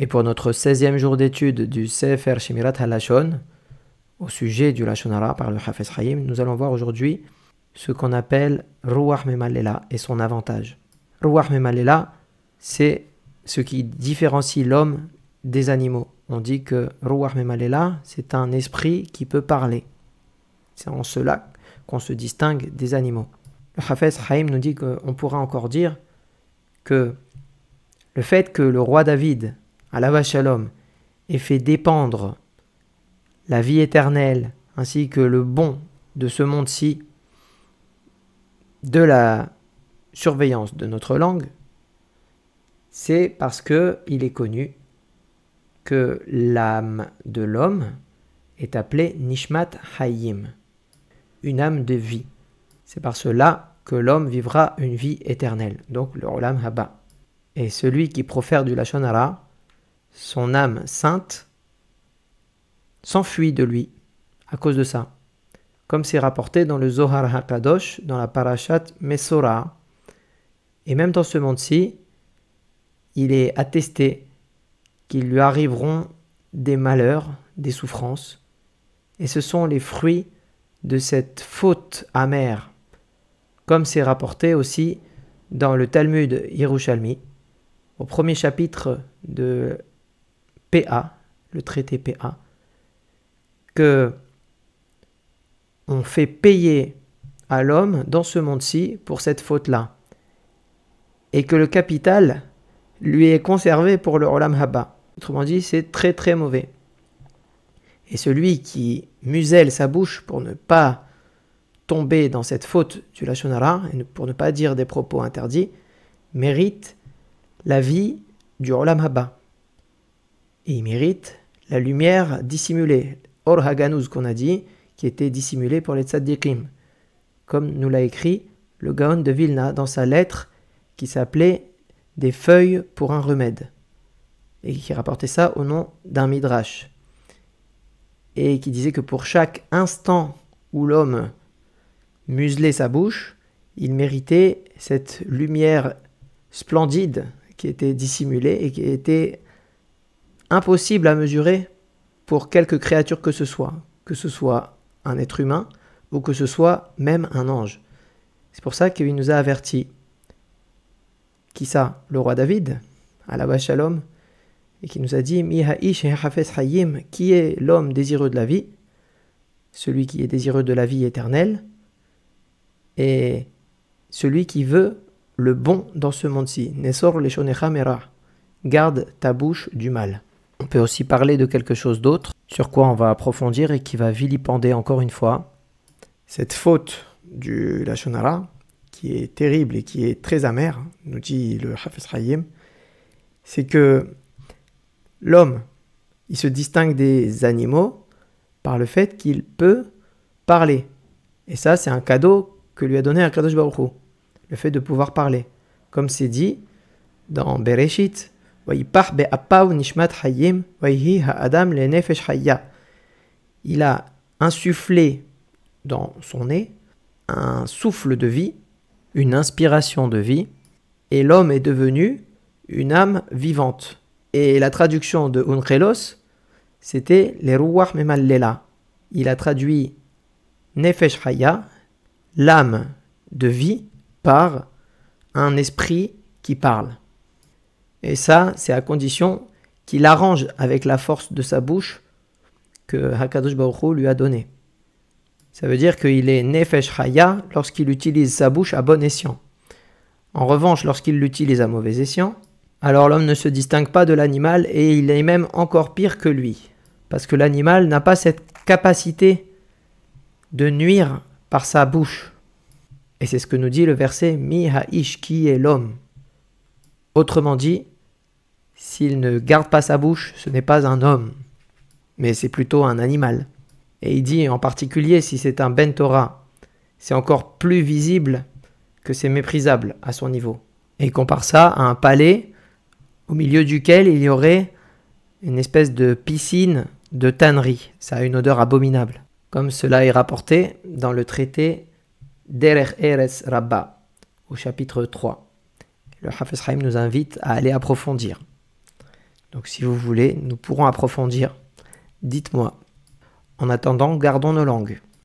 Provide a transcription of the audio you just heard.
Et pour notre 16e jour d'étude du Sefer Shemirat HaLashon, au sujet du Lashonara par le Hafez Haïm, nous allons voir aujourd'hui ce qu'on appelle Ruach Memalela et son avantage. Ruach Memalela, c'est ce qui différencie l'homme des animaux. On dit que Ruach Memalela, c'est un esprit qui peut parler. C'est en cela qu'on se distingue des animaux. Le Hafez Haïm nous dit qu'on pourra encore dire que le fait que le roi David Allah Shalom, et fait dépendre la vie éternelle ainsi que le bon de ce monde-ci de la surveillance de notre langue, c'est parce que il est connu que l'âme de l'homme est appelée Nishmat Hayim, une âme de vie. C'est par cela que l'homme vivra une vie éternelle, donc le Olam Haba. Et celui qui profère du Lachonara son âme sainte s'enfuit de lui à cause de ça. Comme c'est rapporté dans le Zohar HaKadosh, dans la parashat Mesora. Et même dans ce monde-ci, il est attesté qu'il lui arriveront des malheurs, des souffrances. Et ce sont les fruits de cette faute amère. Comme c'est rapporté aussi dans le Talmud Yerushalmi, au premier chapitre de PA, le traité PA, que on fait payer à l'homme dans ce monde-ci pour cette faute-là, et que le capital lui est conservé pour le Olam Haba. Autrement dit, c'est très très mauvais. Et celui qui muselle sa bouche pour ne pas tomber dans cette faute du Lachonara, pour ne pas dire des propos interdits, mérite la vie du Olam Haba et il mérite la lumière dissimulée, Or Haganuz qu'on a dit, qui était dissimulée pour les tzaddikim, comme nous l'a écrit le Gaon de Vilna dans sa lettre qui s'appelait Des feuilles pour un remède, et qui rapportait ça au nom d'un midrash, et qui disait que pour chaque instant où l'homme muselait sa bouche, il méritait cette lumière splendide qui était dissimulée et qui était impossible à mesurer pour quelque créature que ce soit, que ce soit un être humain ou que ce soit même un ange. C'est pour ça qu'il nous a averti. Qui ça? Le roi David, à la Shalom, et qui nous a dit qui est l'homme désireux de la vie? Celui qui est désireux de la vie éternelle, et celui qui veut le bon dans ce monde-ci. Nesor Garde ta bouche du mal. On peut aussi parler de quelque chose d'autre, sur quoi on va approfondir et qui va vilipender encore une fois cette faute du Lachonara, qui est terrible et qui est très amère, nous dit le Hafiz Hayim, c'est que l'homme, il se distingue des animaux par le fait qu'il peut parler. Et ça, c'est un cadeau que lui a donné Akadosh Baruch le fait de pouvoir parler. Comme c'est dit dans Bereshit, il a insufflé dans son nez un souffle de vie, une inspiration de vie, et l'homme est devenu une âme vivante. Et la traduction de Unchelos, c'était les Ruach Memallela. Il a traduit Nefesh Haya, l'âme de vie, par un esprit qui parle. Et ça, c'est à condition qu'il arrange avec la force de sa bouche que Hakadosh Baruch lui a donnée. Ça veut dire qu'il est Nefesh Haya lorsqu'il utilise sa bouche à bon escient. En revanche, lorsqu'il l'utilise à mauvais escient, alors l'homme ne se distingue pas de l'animal et il est même encore pire que lui. Parce que l'animal n'a pas cette capacité de nuire par sa bouche. Et c'est ce que nous dit le verset Mi Ha'ish, qui est l'homme. Autrement dit, s'il ne garde pas sa bouche, ce n'est pas un homme, mais c'est plutôt un animal. Et il dit en particulier si c'est un Ben Torah, c'est encore plus visible que c'est méprisable à son niveau. Et il compare ça à un palais au milieu duquel il y aurait une espèce de piscine de tannerie. Ça a une odeur abominable. Comme cela est rapporté dans le traité Derech Eres Rabba, au chapitre 3. Le Hafiz Haïm nous invite à aller approfondir. Donc si vous voulez, nous pourrons approfondir. Dites-moi. En attendant, gardons nos langues.